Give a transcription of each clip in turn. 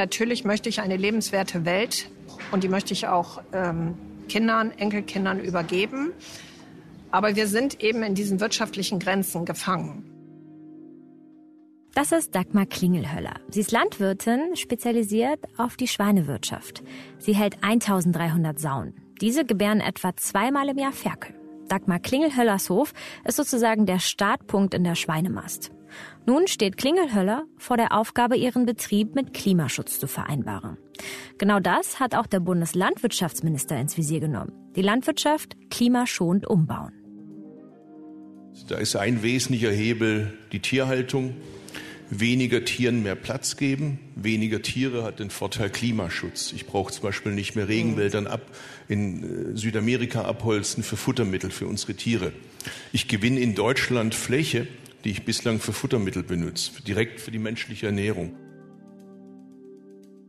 Natürlich möchte ich eine lebenswerte Welt und die möchte ich auch ähm, Kindern, Enkelkindern übergeben. Aber wir sind eben in diesen wirtschaftlichen Grenzen gefangen. Das ist Dagmar Klingelhöller. Sie ist Landwirtin, spezialisiert auf die Schweinewirtschaft. Sie hält 1300 Sauen. Diese gebären etwa zweimal im Jahr Ferkel. Dagmar Klingelhöllers Hof ist sozusagen der Startpunkt in der Schweinemast. Nun steht Klingelhöller vor der Aufgabe, ihren Betrieb mit Klimaschutz zu vereinbaren. Genau das hat auch der Bundeslandwirtschaftsminister ins Visier genommen. Die Landwirtschaft klimaschonend umbauen. Da ist ein wesentlicher Hebel die Tierhaltung weniger Tieren mehr Platz geben. Weniger Tiere hat den Vorteil Klimaschutz. Ich brauche zum Beispiel nicht mehr Regenwäldern ab in äh, Südamerika abholzen für Futtermittel für unsere Tiere. Ich gewinne in Deutschland Fläche, die ich bislang für Futtermittel benutze, direkt für die menschliche Ernährung.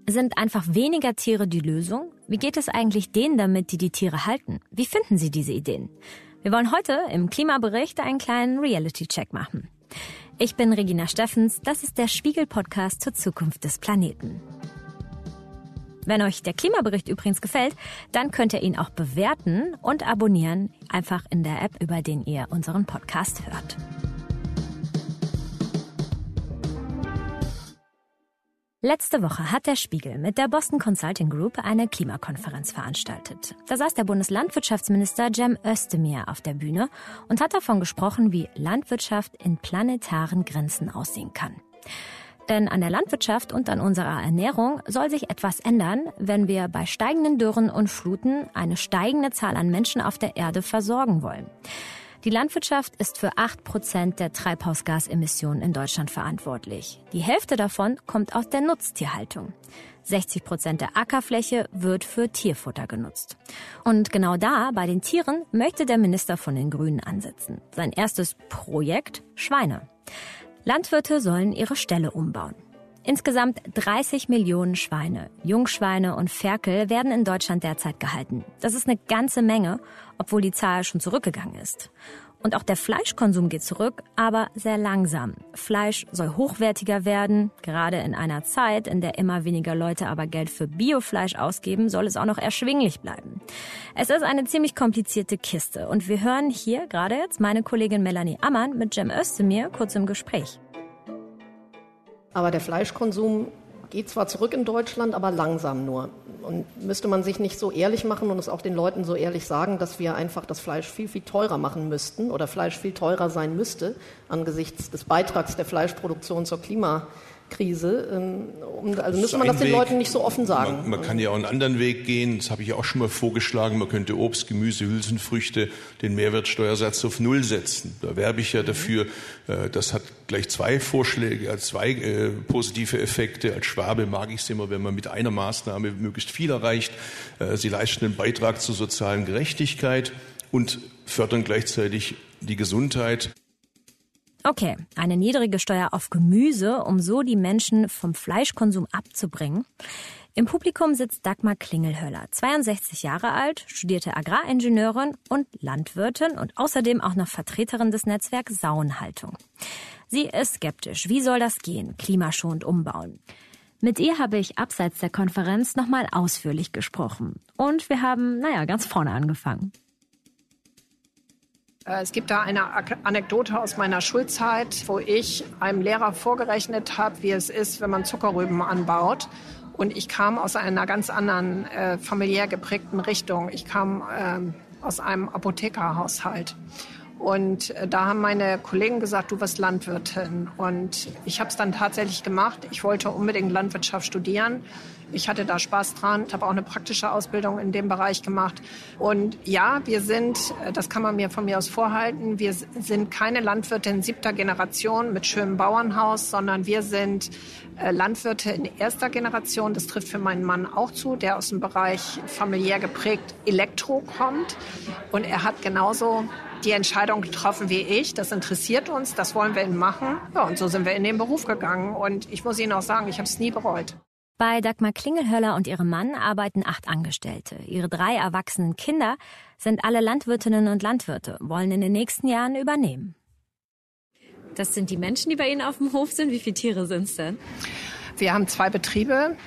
Sind einfach weniger Tiere die Lösung? Wie geht es eigentlich denen damit, die die Tiere halten? Wie finden Sie diese Ideen? Wir wollen heute im Klimabericht einen kleinen Reality-Check machen. Ich bin Regina Steffens, das ist der Spiegel-Podcast zur Zukunft des Planeten. Wenn euch der Klimabericht übrigens gefällt, dann könnt ihr ihn auch bewerten und abonnieren, einfach in der App, über den ihr unseren Podcast hört. Letzte Woche hat der Spiegel mit der Boston Consulting Group eine Klimakonferenz veranstaltet. Da saß der Bundeslandwirtschaftsminister Cem Özdemir auf der Bühne und hat davon gesprochen, wie Landwirtschaft in planetaren Grenzen aussehen kann. Denn an der Landwirtschaft und an unserer Ernährung soll sich etwas ändern, wenn wir bei steigenden Dürren und Fluten eine steigende Zahl an Menschen auf der Erde versorgen wollen. Die Landwirtschaft ist für 8 Prozent der Treibhausgasemissionen in Deutschland verantwortlich. Die Hälfte davon kommt aus der Nutztierhaltung. 60 Prozent der Ackerfläche wird für Tierfutter genutzt. Und genau da, bei den Tieren, möchte der Minister von den Grünen ansetzen. Sein erstes Projekt Schweine. Landwirte sollen ihre Ställe umbauen. Insgesamt 30 Millionen Schweine, Jungschweine und Ferkel werden in Deutschland derzeit gehalten. Das ist eine ganze Menge, obwohl die Zahl schon zurückgegangen ist. Und auch der Fleischkonsum geht zurück, aber sehr langsam. Fleisch soll hochwertiger werden. Gerade in einer Zeit, in der immer weniger Leute aber Geld für Biofleisch ausgeben, soll es auch noch erschwinglich bleiben. Es ist eine ziemlich komplizierte Kiste und wir hören hier gerade jetzt meine Kollegin Melanie Ammann mit Jem Özdemir kurz im Gespräch. Aber der Fleischkonsum geht zwar zurück in Deutschland, aber langsam nur. Und müsste man sich nicht so ehrlich machen und es auch den Leuten so ehrlich sagen, dass wir einfach das Fleisch viel, viel teurer machen müssten oder Fleisch viel teurer sein müsste angesichts des Beitrags der Fleischproduktion zur Klima Krise. Ähm, also müsste man das den Weg. Leuten nicht so offen sagen. Man, man, kann ja auch einen anderen Weg gehen. Das habe ich auch schon mal vorgeschlagen. Man könnte Obst, Gemüse, Hülsenfrüchte den Mehrwertsteuersatz auf Null setzen. Da werbe ich ja dafür. Äh, das hat gleich zwei Vorschläge, zwei äh, positive Effekte. Als Schwabe mag ich es immer, wenn man mit einer Maßnahme möglichst viel erreicht. Äh, sie leisten einen Beitrag zur sozialen Gerechtigkeit und fördern gleichzeitig die Gesundheit. Okay, eine niedrige Steuer auf Gemüse, um so die Menschen vom Fleischkonsum abzubringen. Im Publikum sitzt Dagmar Klingelhöller, 62 Jahre alt, studierte Agraringenieurin und Landwirtin und außerdem auch noch Vertreterin des Netzwerks Sauenhaltung. Sie ist skeptisch. Wie soll das gehen? Klimaschonend umbauen. Mit ihr habe ich abseits der Konferenz nochmal ausführlich gesprochen. Und wir haben, naja, ganz vorne angefangen. Äh, es gibt da eine Anekdote aus meiner Schulzeit, wo ich einem Lehrer vorgerechnet habe, wie es ist, wenn man Zuckerrüben anbaut. Und ich kam aus einer ganz anderen äh, familiär geprägten Richtung. Ich kam äh, aus einem Apothekerhaushalt. Und äh, da haben meine Kollegen gesagt, du wirst Landwirtin. Und ich habe es dann tatsächlich gemacht. Ich wollte unbedingt Landwirtschaft studieren. Ich hatte da Spaß dran. Habe auch eine praktische Ausbildung in dem Bereich gemacht. Und ja, wir sind, äh, das kann man mir von mir aus vorhalten, wir sind keine Landwirte in siebter Generation mit schönem Bauernhaus, sondern wir sind äh, Landwirte in erster Generation. Das trifft für meinen Mann auch zu, der aus dem Bereich familiär geprägt Elektro kommt. Und er hat genauso die Entscheidung getroffen wie ich. Das interessiert uns, das wollen wir machen. Ja, und so sind wir in den Beruf gegangen. Und ich muss Ihnen auch sagen, ich habe es nie bereut. Bei Dagmar Klingelhöller und ihrem Mann arbeiten acht Angestellte. Ihre drei erwachsenen Kinder sind alle Landwirtinnen und Landwirte, wollen in den nächsten Jahren übernehmen. Das sind die Menschen, die bei Ihnen auf dem Hof sind. Wie viele Tiere sind es denn? Wir haben zwei Betriebe.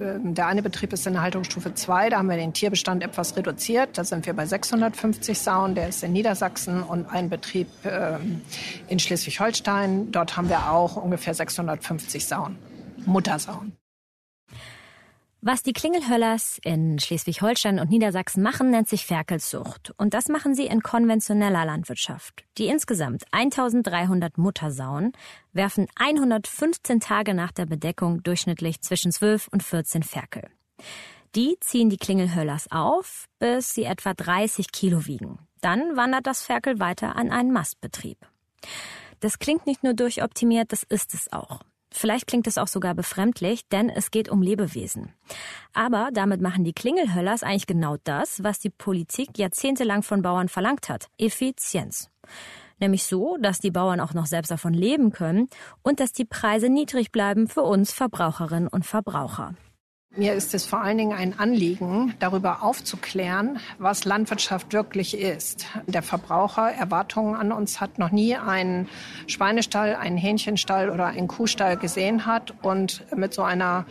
Ähm, der eine Betrieb ist in der Haltungsstufe 2. Da haben wir den Tierbestand etwas reduziert. Da sind wir bei 650 Sauen. Der ist in Niedersachsen. Und ein Betrieb ähm, in Schleswig-Holstein. Dort haben wir auch ungefähr 650 Sauen. Muttersauen. Was die Klingelhöllers in Schleswig-Holstein und Niedersachsen machen, nennt sich Ferkelzucht. Und das machen sie in konventioneller Landwirtschaft. Die insgesamt 1300 Muttersauen werfen 115 Tage nach der Bedeckung durchschnittlich zwischen 12 und 14 Ferkel. Die ziehen die Klingelhöllers auf, bis sie etwa 30 Kilo wiegen. Dann wandert das Ferkel weiter an einen Mastbetrieb. Das klingt nicht nur durchoptimiert, das ist es auch. Vielleicht klingt es auch sogar befremdlich, denn es geht um Lebewesen. Aber damit machen die Klingelhöllers eigentlich genau das, was die Politik jahrzehntelang von Bauern verlangt hat. Effizienz. Nämlich so, dass die Bauern auch noch selbst davon leben können und dass die Preise niedrig bleiben für uns Verbraucherinnen und Verbraucher. Mir ist es vor allen Dingen ein Anliegen, darüber aufzuklären, was Landwirtschaft wirklich ist. Der Verbraucher Erwartungen an uns hat, noch nie einen Schweinestall, einen Hähnchenstall oder einen Kuhstall gesehen hat und mit so einer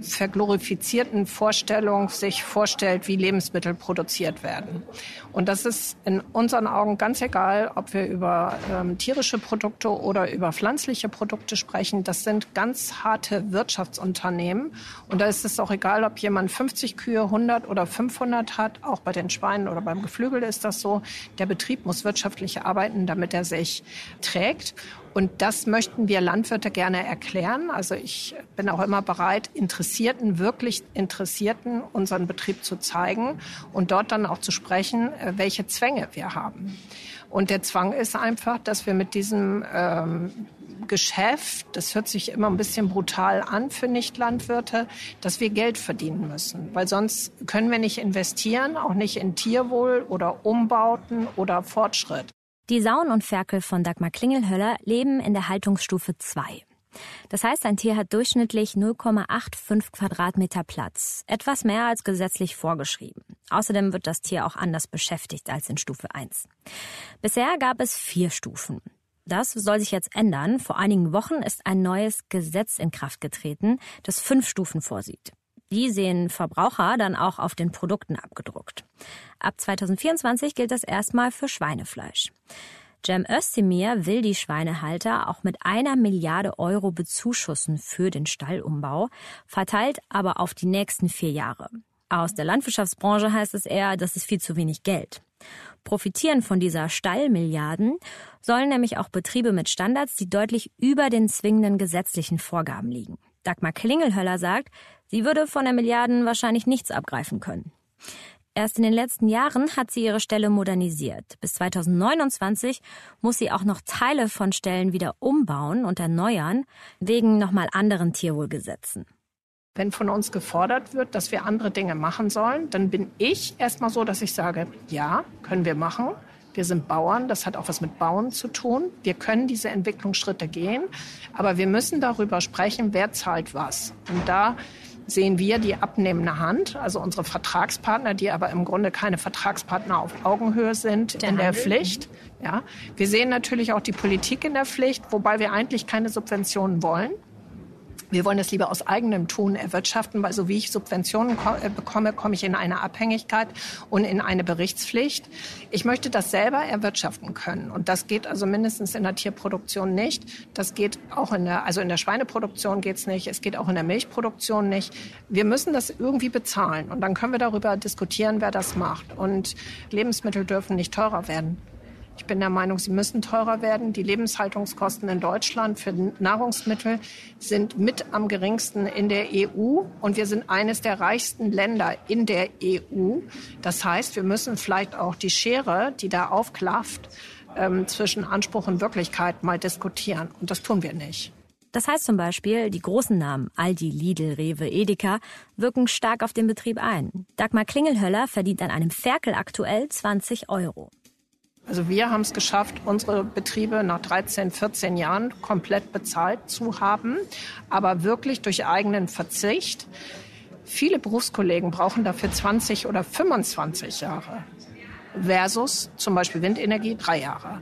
verglorifizierten Vorstellung sich vorstellt, wie Lebensmittel produziert werden. Und das ist in unseren Augen ganz egal, ob wir über ähm, tierische Produkte oder über pflanzliche Produkte sprechen. Das sind ganz harte Wirtschaftsunternehmen. Und da ist es auch egal, ob jemand 50 Kühe, 100 oder 500 hat. Auch bei den Schweinen oder beim Geflügel ist das so. Der Betrieb muss wirtschaftlich arbeiten, damit er sich trägt. Und das möchten wir Landwirte gerne erklären. Also ich bin auch immer bereit, Interessierten, wirklich Interessierten unseren Betrieb zu zeigen und dort dann auch zu sprechen, äh, welche Zwänge wir haben. Und der Zwang ist einfach, dass wir mit diesem ähm, Geschäft, das hört sich immer ein bisschen brutal an für Nichtlandwirte, dass wir Geld verdienen müssen. Weil sonst können wir nicht investieren, auch nicht in Tierwohl oder Umbauten oder Fortschritt. Die Sauen und Ferkel von Dagmar Klingelhöller leben in der Haltungsstufe 2. Das heißt, ein Tier hat durchschnittlich 0,85 Quadratmeter Platz, etwas mehr als gesetzlich vorgeschrieben. Außerdem wird das Tier auch anders beschäftigt als in Stufe 1. Bisher gab es vier Stufen. Das soll sich jetzt ändern. Vor einigen Wochen ist ein neues Gesetz in Kraft getreten, das fünf Stufen vorsieht. Die sehen Verbraucher dann auch auf den Produkten abgedruckt. Ab 2024 gilt das erstmal für Schweinefleisch. Cem Özdemir will die Schweinehalter auch mit einer Milliarde Euro bezuschussen für den Stallumbau, verteilt aber auf die nächsten vier Jahre. Aus der Landwirtschaftsbranche heißt es eher, das ist viel zu wenig Geld. Profitieren von dieser Stallmilliarden sollen nämlich auch Betriebe mit Standards, die deutlich über den zwingenden gesetzlichen Vorgaben liegen. Dagmar Klingelhöller sagt, sie würde von der Milliarden wahrscheinlich nichts abgreifen können. Erst in den letzten Jahren hat sie ihre Stelle modernisiert. Bis 2029 muss sie auch noch Teile von Stellen wieder umbauen und erneuern, wegen nochmal anderen Tierwohlgesetzen. Wenn von uns gefordert wird, dass wir andere Dinge machen sollen, dann bin ich erstmal so, dass ich sage, ja, können wir machen. Wir sind Bauern, das hat auch was mit Bauen zu tun. Wir können diese Entwicklungsschritte gehen, aber wir müssen darüber sprechen, wer zahlt was. Und da sehen wir die abnehmende Hand, also unsere Vertragspartner, die aber im Grunde keine Vertragspartner auf Augenhöhe sind, der in der Pflicht. Ja, wir sehen natürlich auch die Politik in der Pflicht, wobei wir eigentlich keine Subventionen wollen. Wir wollen es lieber aus eigenem Tun erwirtschaften, weil so wie ich Subventionen äh, bekomme, komme ich in eine Abhängigkeit und in eine Berichtspflicht. Ich möchte das selber erwirtschaften können. Und das geht also mindestens in der Tierproduktion nicht. Das geht auch in der, also in der Schweineproduktion geht's nicht. Es geht auch in der Milchproduktion nicht. Wir müssen das irgendwie bezahlen. Und dann können wir darüber diskutieren, wer das macht. Und Lebensmittel dürfen nicht teurer werden. Ich bin der Meinung, sie müssen teurer werden. Die Lebenshaltungskosten in Deutschland für Nahrungsmittel sind mit am geringsten in der EU und wir sind eines der reichsten Länder in der EU. Das heißt, wir müssen vielleicht auch die Schere, die da aufklafft, ähm, zwischen Anspruch und Wirklichkeit mal diskutieren. Und das tun wir nicht. Das heißt zum Beispiel, die großen Namen Aldi, Lidl, Rewe, Edeka wirken stark auf den Betrieb ein. Dagmar Klingelhöller verdient an einem Ferkel aktuell 20 Euro. Also wir haben es geschafft, unsere Betriebe nach 13, 14 Jahren komplett bezahlt zu haben, aber wirklich durch eigenen Verzicht. Viele Berufskollegen brauchen dafür 20 oder 25 Jahre versus zum Beispiel Windenergie drei Jahre.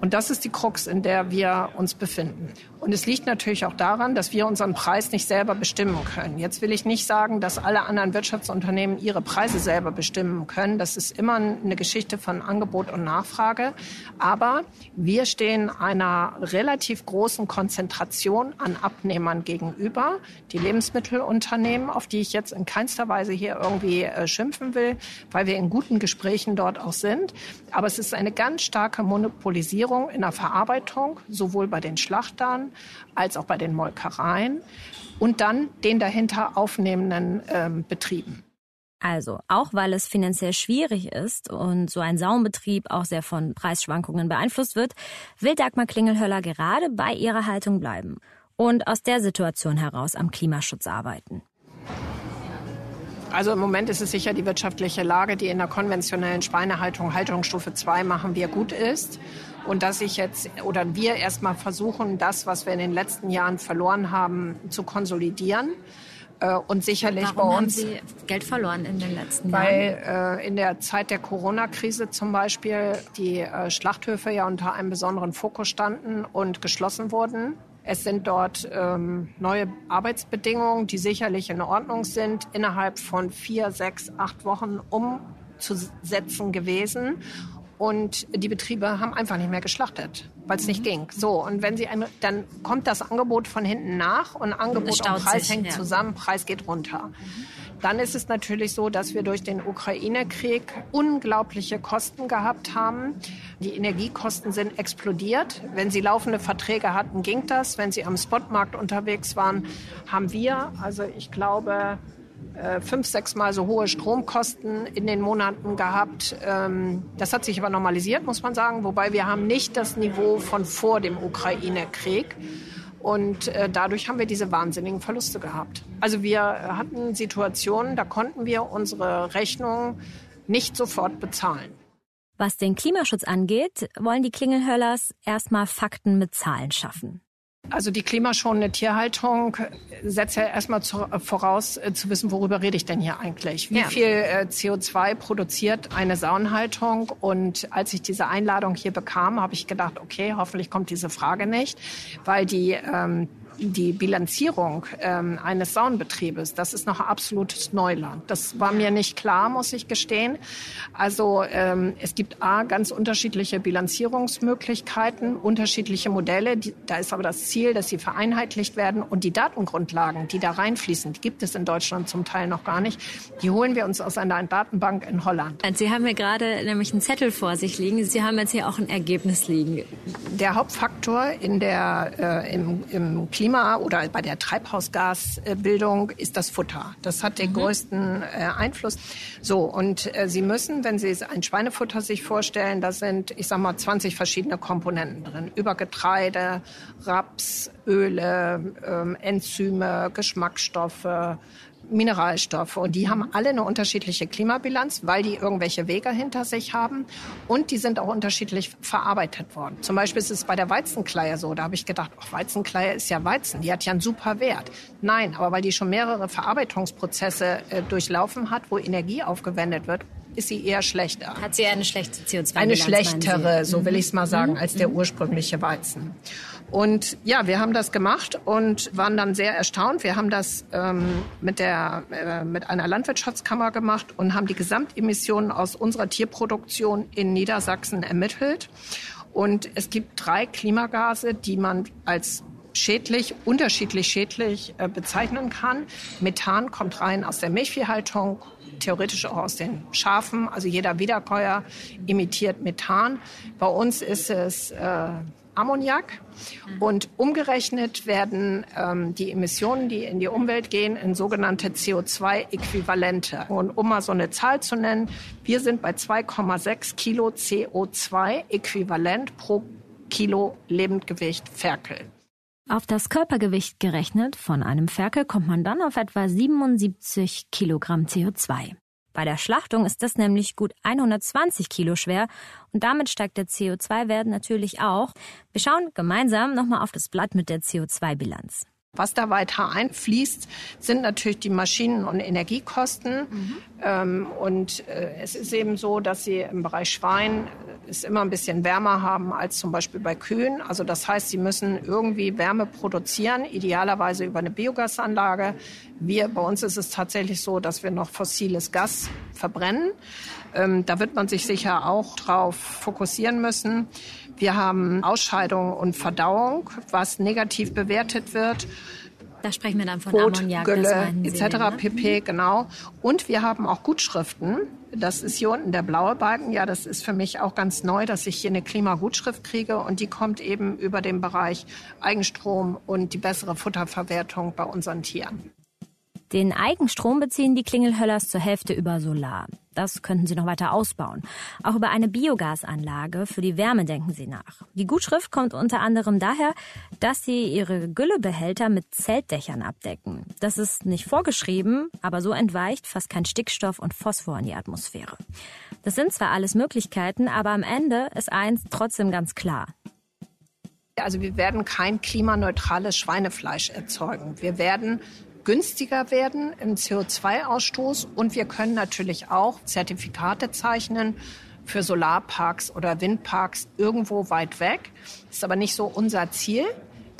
Und das ist die Krux, in der wir uns befinden. Und es liegt natürlich auch daran, dass wir unseren Preis nicht selber bestimmen können. Jetzt will ich nicht sagen, dass alle anderen Wirtschaftsunternehmen ihre Preise selber bestimmen können. Das ist immer eine Geschichte von Angebot und Nachfrage. Aber wir stehen einer relativ großen Konzentration an Abnehmern gegenüber. Die Lebensmittelunternehmen, auf die ich jetzt in keinster Weise hier irgendwie äh, schimpfen will, weil wir in guten Gesprächen dort auch sind. Aber es ist eine ganz starke Monopolisierung in der Verarbeitung, sowohl bei den Schlachtern als auch bei den Molkereien und dann den dahinter aufnehmenden ähm, Betrieben. Also, auch weil es finanziell schwierig ist und so ein Saumbetrieb auch sehr von Preisschwankungen beeinflusst wird, will Dagmar Klingelhöller gerade bei ihrer Haltung bleiben und aus der Situation heraus am Klimaschutz arbeiten. Also im Moment ist es sicher die wirtschaftliche Lage, die in der konventionellen Schweinehaltung Haltungsstufe 2 machen wir gut ist. Und dass ich jetzt oder wir erstmal versuchen, das, was wir in den letzten Jahren verloren haben, zu konsolidieren. Äh, und sicherlich Warum bei uns. Haben Sie Geld verloren in den letzten Jahren? Weil äh, in der Zeit der Corona-Krise zum Beispiel die äh, Schlachthöfe ja unter einem besonderen Fokus standen und geschlossen wurden. Es sind dort ähm, neue Arbeitsbedingungen, die sicherlich in Ordnung sind, innerhalb von vier, sechs, acht Wochen umzusetzen gewesen. Und die Betriebe haben einfach nicht mehr geschlachtet, weil es mhm. nicht ging. So, und wenn sie ein, dann kommt das Angebot von hinten nach und Angebot und Preis sich, hängt ja. zusammen, Preis geht runter. Mhm. Dann ist es natürlich so, dass wir durch den Ukraine-Krieg unglaubliche Kosten gehabt haben. Die Energiekosten sind explodiert. Wenn Sie laufende Verträge hatten, ging das. Wenn Sie am Spotmarkt unterwegs waren, haben wir, also ich glaube, äh, fünf, sechs Mal so hohe Stromkosten in den Monaten gehabt. Ähm, das hat sich aber normalisiert, muss man sagen. Wobei wir haben nicht das Niveau von vor dem Ukraine-Krieg. Und äh, dadurch haben wir diese wahnsinnigen Verluste gehabt. Also wir hatten Situationen, da konnten wir unsere Rechnung nicht sofort bezahlen. Was den Klimaschutz angeht, wollen die Klingelhöllers erstmal Fakten mit Zahlen schaffen. Also die klimaschonende Tierhaltung setzt ja erstmal zu, voraus, äh, zu wissen, worüber rede ich denn hier eigentlich? Wie ja. viel äh, CO2 produziert eine Saunhaltung? Und als ich diese Einladung hier bekam, habe ich gedacht, okay, hoffentlich kommt diese Frage nicht, weil die ähm, die Bilanzierung ähm, eines Saunbetriebes, das ist noch absolutes Neuland. Das war mir nicht klar, muss ich gestehen. Also ähm, es gibt A, ganz unterschiedliche Bilanzierungsmöglichkeiten, unterschiedliche Modelle. Die, da ist aber das Ziel, dass sie vereinheitlicht werden. Und die Datengrundlagen, die da reinfließen, die gibt es in Deutschland zum Teil noch gar nicht. Die holen wir uns aus einer Datenbank in Holland. Sie haben ja gerade nämlich einen Zettel vor sich liegen. Sie haben jetzt hier auch ein Ergebnis liegen. Der Hauptfaktor in der, äh, im, im Klima Klima oder bei der Treibhausgasbildung ist das Futter. Das hat den mhm. größten äh, Einfluss. So, und äh, Sie müssen, wenn Sie ein Schweinefutter sich vorstellen, da sind, ich sag mal, 20 verschiedene Komponenten drin. Über Getreide, Raps, Öle, ähm, Enzyme, Geschmacksstoffe, Mineralstoffe. Und die haben alle eine unterschiedliche Klimabilanz, weil die irgendwelche Wege hinter sich haben. Und die sind auch unterschiedlich verarbeitet worden. Zum Beispiel ist es bei der Weizenkleie so. Da habe ich gedacht, ach, Weizenkleie ist ja Weizen. Die hat ja einen super Wert. Nein, aber weil die schon mehrere Verarbeitungsprozesse äh, durchlaufen hat, wo Energie aufgewendet wird, ist sie eher schlechter. Hat sie eine schlechte CO2-Bilanz? Eine schlechtere, so will mhm. ich es mal sagen, mhm. als der mhm. ursprüngliche Weizen. Und ja, wir haben das gemacht und waren dann sehr erstaunt. Wir haben das ähm, mit, der, äh, mit einer Landwirtschaftskammer gemacht und haben die Gesamtemissionen aus unserer Tierproduktion in Niedersachsen ermittelt. Und es gibt drei Klimagase, die man als schädlich, unterschiedlich schädlich äh, bezeichnen kann. Methan kommt rein aus der Milchviehhaltung, theoretisch auch aus den Schafen. Also jeder Wiederkäuer imitiert Methan. Bei uns ist es äh, Ammoniak. Und umgerechnet werden ähm, die Emissionen, die in die Umwelt gehen, in sogenannte CO2-Äquivalente. Und um mal so eine Zahl zu nennen, wir sind bei 2,6 Kilo CO2-Äquivalent pro Kilo Lebendgewicht Ferkel. Auf das Körpergewicht gerechnet von einem Ferkel kommt man dann auf etwa 77 Kilogramm CO2. Bei der Schlachtung ist das nämlich gut 120 Kilo schwer und damit steigt der CO2-Wert natürlich auch. Wir schauen gemeinsam nochmal auf das Blatt mit der CO2-Bilanz. Was da weiter einfließt, sind natürlich die Maschinen- und Energiekosten. Mhm. Ähm, und äh, es ist eben so, dass sie im Bereich Schwein es immer ein bisschen wärmer haben als zum Beispiel bei Kühen. Also das heißt, sie müssen irgendwie Wärme produzieren, idealerweise über eine Biogasanlage. Wir, bei uns ist es tatsächlich so, dass wir noch fossiles Gas verbrennen. Ähm, da wird man sich sicher auch drauf fokussieren müssen. Wir haben Ausscheidung und Verdauung, was negativ bewertet wird. Da sprechen wir dann von Kot, Ammoniak, Gülle etc. Ne? pp. Genau. Und wir haben auch Gutschriften. Das ist hier unten der blaue Balken. Ja, das ist für mich auch ganz neu, dass ich hier eine Klimagutschrift kriege und die kommt eben über den Bereich Eigenstrom und die bessere Futterverwertung bei unseren Tieren. Den Eigenstrom beziehen die Klingelhöllers zur Hälfte über Solar. Das könnten sie noch weiter ausbauen. Auch über eine Biogasanlage für die Wärme denken sie nach. Die Gutschrift kommt unter anderem daher, dass sie ihre Güllebehälter mit Zeltdächern abdecken. Das ist nicht vorgeschrieben, aber so entweicht fast kein Stickstoff und Phosphor in die Atmosphäre. Das sind zwar alles Möglichkeiten, aber am Ende ist eins trotzdem ganz klar. Also wir werden kein klimaneutrales Schweinefleisch erzeugen. Wir werden günstiger werden im CO2-Ausstoß und wir können natürlich auch Zertifikate zeichnen für Solarparks oder Windparks irgendwo weit weg. Ist aber nicht so unser Ziel.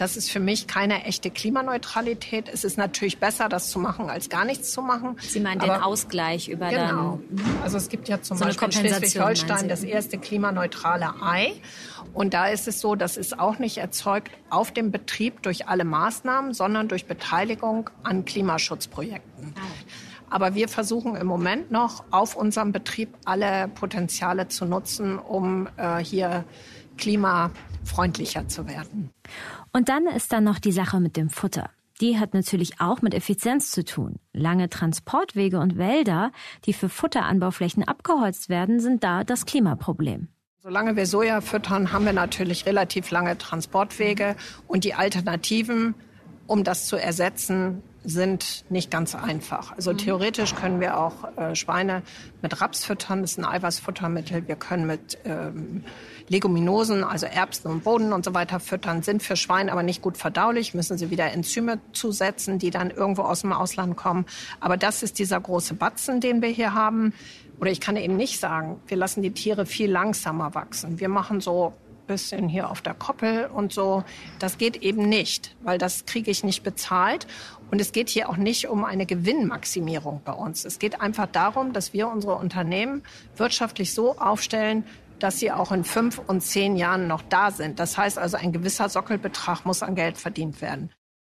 Das ist für mich keine echte Klimaneutralität. Es ist natürlich besser, das zu machen, als gar nichts zu machen. Sie meinen den Ausgleich über genau. dann. Also es gibt ja zum so Beispiel in Schleswig-Holstein das erste klimaneutrale Ei. Und da ist es so, das ist auch nicht erzeugt auf dem Betrieb durch alle Maßnahmen, sondern durch Beteiligung an Klimaschutzprojekten. Aber wir versuchen im Moment noch auf unserem Betrieb alle Potenziale zu nutzen, um äh, hier klimafreundlicher zu werden. Und dann ist da noch die Sache mit dem Futter. Die hat natürlich auch mit Effizienz zu tun. Lange Transportwege und Wälder, die für Futteranbauflächen abgeholzt werden, sind da das Klimaproblem. Solange wir Soja füttern, haben wir natürlich relativ lange Transportwege und die Alternativen, um das zu ersetzen, sind nicht ganz einfach. Also mhm. theoretisch können wir auch äh, Schweine mit Raps füttern, das ist ein Eiweißfuttermittel. Wir können mit ähm, Leguminosen, also Erbsen und Boden und so weiter füttern, sind für Schweine aber nicht gut verdaulich, müssen sie wieder Enzyme zusetzen, die dann irgendwo aus dem Ausland kommen. Aber das ist dieser große Batzen, den wir hier haben. Oder ich kann eben nicht sagen, wir lassen die Tiere viel langsamer wachsen. Wir machen so bisschen hier auf der Koppel und so. Das geht eben nicht, weil das kriege ich nicht bezahlt. Und es geht hier auch nicht um eine Gewinnmaximierung bei uns. Es geht einfach darum, dass wir unsere Unternehmen wirtschaftlich so aufstellen, dass sie auch in fünf und zehn Jahren noch da sind. Das heißt also, ein gewisser Sockelbetrag muss an Geld verdient werden.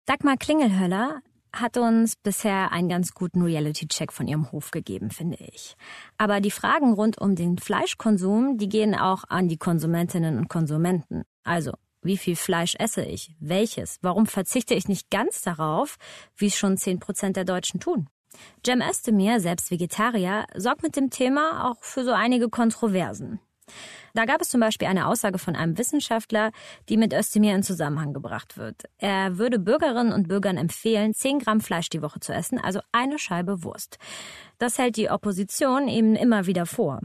Dagmar Klingelhöller hat uns bisher einen ganz guten Reality-Check von ihrem Hof gegeben, finde ich. Aber die Fragen rund um den Fleischkonsum, die gehen auch an die Konsumentinnen und Konsumenten. Also, wie viel Fleisch esse ich? Welches? Warum verzichte ich nicht ganz darauf, wie es schon 10 Prozent der Deutschen tun? Jem Özdemir, selbst Vegetarier, sorgt mit dem Thema auch für so einige Kontroversen. Da gab es zum Beispiel eine Aussage von einem Wissenschaftler, die mit Özdemir in Zusammenhang gebracht wird. Er würde Bürgerinnen und Bürgern empfehlen, 10 Gramm Fleisch die Woche zu essen, also eine Scheibe Wurst. Das hält die Opposition eben immer wieder vor.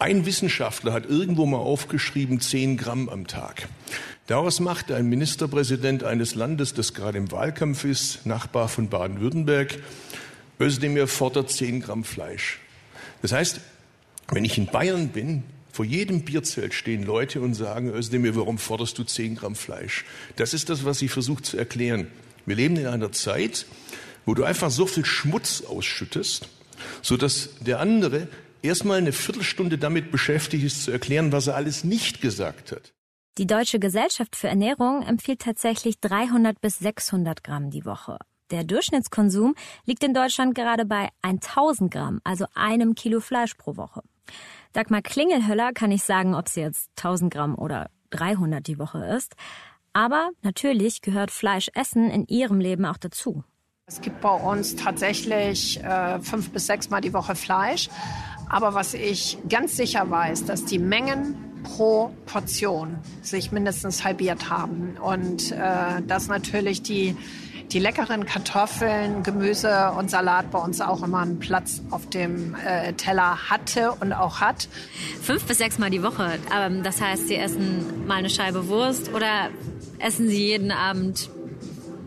Ein Wissenschaftler hat irgendwo mal aufgeschrieben, 10 Gramm am Tag. Daraus macht ein Ministerpräsident eines Landes, das gerade im Wahlkampf ist, Nachbar von Baden-Württemberg, Özdemir fordert 10 Gramm Fleisch. Das heißt, wenn ich in Bayern bin, vor jedem Bierzelt stehen Leute und sagen, Özdemir, warum forderst du 10 Gramm Fleisch? Das ist das, was ich versuche zu erklären. Wir leben in einer Zeit, wo du einfach so viel Schmutz ausschüttest, so dass der andere erstmal eine Viertelstunde damit beschäftigt ist, zu erklären, was er alles nicht gesagt hat. Die Deutsche Gesellschaft für Ernährung empfiehlt tatsächlich 300 bis 600 Gramm die Woche. Der Durchschnittskonsum liegt in Deutschland gerade bei 1000 Gramm, also einem Kilo Fleisch pro Woche. Dagmar Klingelhöller kann nicht sagen, ob sie jetzt 1000 Gramm oder 300 die Woche isst. Aber natürlich gehört Fleischessen in ihrem Leben auch dazu. Es gibt bei uns tatsächlich äh, fünf bis sechs Mal die Woche Fleisch. Aber was ich ganz sicher weiß, dass die Mengen pro Portion sich mindestens halbiert haben. Und äh, dass natürlich die die leckeren Kartoffeln, Gemüse und Salat bei uns auch immer einen Platz auf dem äh, Teller hatte und auch hat. Fünf bis sechs Mal die Woche. Ähm, das heißt, Sie essen mal eine Scheibe Wurst oder essen Sie jeden Abend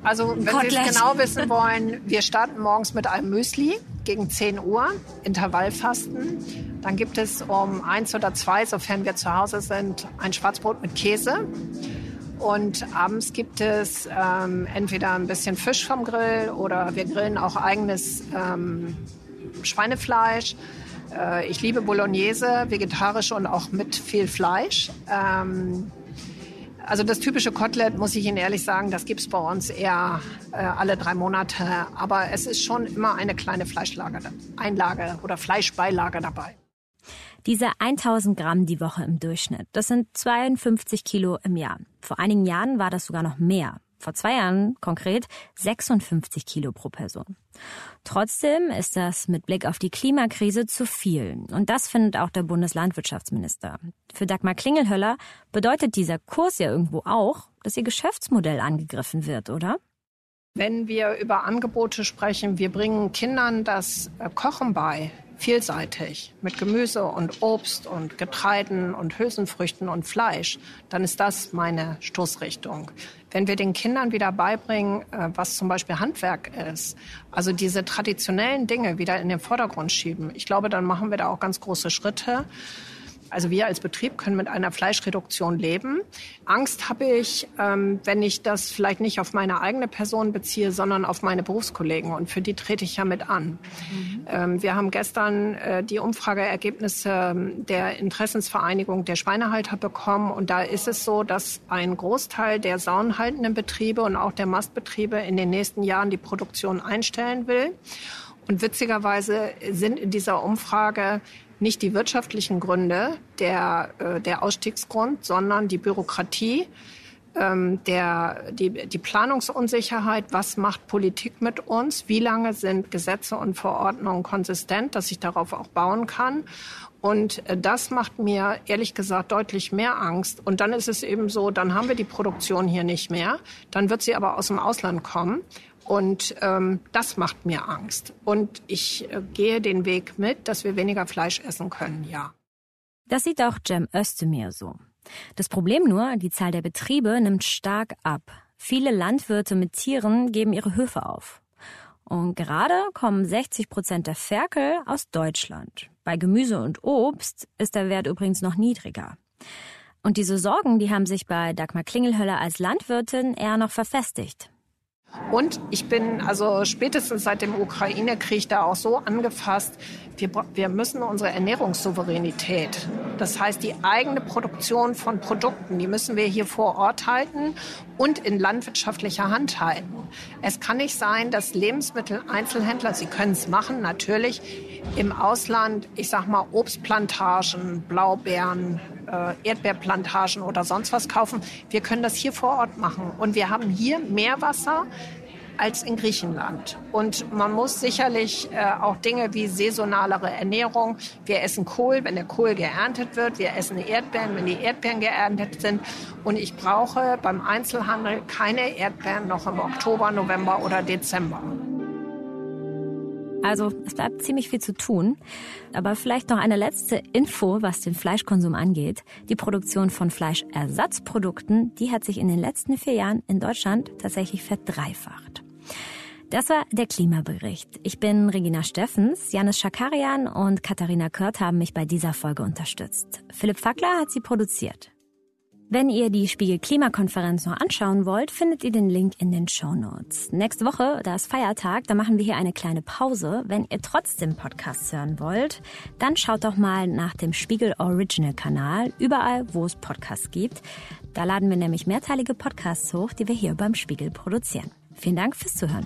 also, wenn Sie es genau wissen wollen, wir starten morgens mit einem Müsli gegen 10 Uhr, Intervallfasten. Dann gibt es um eins oder zwei, sofern wir zu Hause sind, ein Schwarzbrot mit Käse. Und abends gibt es ähm, entweder ein bisschen Fisch vom Grill oder wir grillen auch eigenes ähm, Schweinefleisch. Äh, ich liebe Bolognese, vegetarisch und auch mit viel Fleisch. Ähm, also das typische Kotelett, muss ich Ihnen ehrlich sagen, das gibt es bei uns eher äh, alle drei Monate. Aber es ist schon immer eine kleine Fleischlage, Einlage oder Fleischbeilage dabei. Diese 1000 Gramm die Woche im Durchschnitt, das sind 52 Kilo im Jahr. Vor einigen Jahren war das sogar noch mehr. Vor zwei Jahren konkret 56 Kilo pro Person. Trotzdem ist das mit Blick auf die Klimakrise zu viel. Und das findet auch der Bundeslandwirtschaftsminister. Für Dagmar Klingelhöller bedeutet dieser Kurs ja irgendwo auch, dass ihr Geschäftsmodell angegriffen wird, oder? Wenn wir über Angebote sprechen, wir bringen Kindern das Kochen bei, vielseitig mit Gemüse und Obst und Getreiden und Hülsenfrüchten und Fleisch, dann ist das meine Stoßrichtung. Wenn wir den Kindern wieder beibringen, äh, was zum Beispiel Handwerk ist, also diese traditionellen Dinge wieder in den Vordergrund schieben, ich glaube, dann machen wir da auch ganz große Schritte. Also wir als Betrieb können mit einer Fleischreduktion leben. Angst habe ich, ähm, wenn ich das vielleicht nicht auf meine eigene Person beziehe, sondern auf meine Berufskollegen. Und für die trete ich ja mit an. Mhm. Ähm, wir haben gestern äh, die Umfrageergebnisse ähm, der Interessensvereinigung der Schweinehalter bekommen. Und da ist es so, dass ein Großteil der saunhaltenden Betriebe und auch der Mastbetriebe in den nächsten Jahren die Produktion einstellen will. Und witzigerweise sind in dieser Umfrage nicht die wirtschaftlichen Gründe der, äh, der Ausstiegsgrund, sondern die Bürokratie, ähm, der, die, die Planungsunsicherheit, was macht Politik mit uns, wie lange sind Gesetze und Verordnungen konsistent, dass ich darauf auch bauen kann. Und äh, das macht mir ehrlich gesagt deutlich mehr Angst. Und dann ist es eben so, dann haben wir die Produktion hier nicht mehr. Dann wird sie aber aus dem Ausland kommen. Und ähm, das macht mir Angst. Und ich äh, gehe den Weg mit, dass wir weniger Fleisch essen können, ja. Das sieht auch Cem Özdemir so. Das Problem nur, die Zahl der Betriebe nimmt stark ab. Viele Landwirte mit Tieren geben ihre Höfe auf. Und gerade kommen 60 Prozent der Ferkel aus Deutschland. Bei Gemüse und Obst ist der Wert übrigens noch niedriger. Und diese Sorgen, die haben sich bei Dagmar Klingelhöller als Landwirtin eher noch verfestigt. Und ich bin also spätestens seit dem Ukraine-Krieg da auch so angefasst, wir, wir müssen unsere Ernährungssouveränität, das heißt die eigene Produktion von Produkten, die müssen wir hier vor Ort halten und in landwirtschaftlicher Hand halten. Es kann nicht sein, dass Lebensmitteleinzelhändler, sie können es machen, natürlich, im Ausland, ich sag mal, Obstplantagen, Blaubeeren, äh, Erdbeerplantagen oder sonst was kaufen. Wir können das hier vor Ort machen. Und wir haben hier mehr Wasser als in Griechenland. Und man muss sicherlich äh, auch Dinge wie saisonalere Ernährung. Wir essen Kohl, wenn der Kohl geerntet wird. Wir essen Erdbeeren, wenn die Erdbeeren geerntet sind. Und ich brauche beim Einzelhandel keine Erdbeeren noch im Oktober, November oder Dezember. Also es bleibt ziemlich viel zu tun. Aber vielleicht noch eine letzte Info, was den Fleischkonsum angeht. Die Produktion von Fleischersatzprodukten, die hat sich in den letzten vier Jahren in Deutschland tatsächlich verdreifacht. Das war der Klimabericht. Ich bin Regina Steffens, Janis Schakarian und Katharina Kört haben mich bei dieser Folge unterstützt. Philipp Fackler hat sie produziert. Wenn ihr die Spiegel Klimakonferenz noch anschauen wollt, findet ihr den Link in den Show Notes. Nächste Woche, da ist Feiertag, da machen wir hier eine kleine Pause. Wenn ihr trotzdem Podcasts hören wollt, dann schaut doch mal nach dem Spiegel Original Kanal, überall, wo es Podcasts gibt. Da laden wir nämlich mehrteilige Podcasts hoch, die wir hier beim Spiegel produzieren. Vielen Dank fürs Zuhören.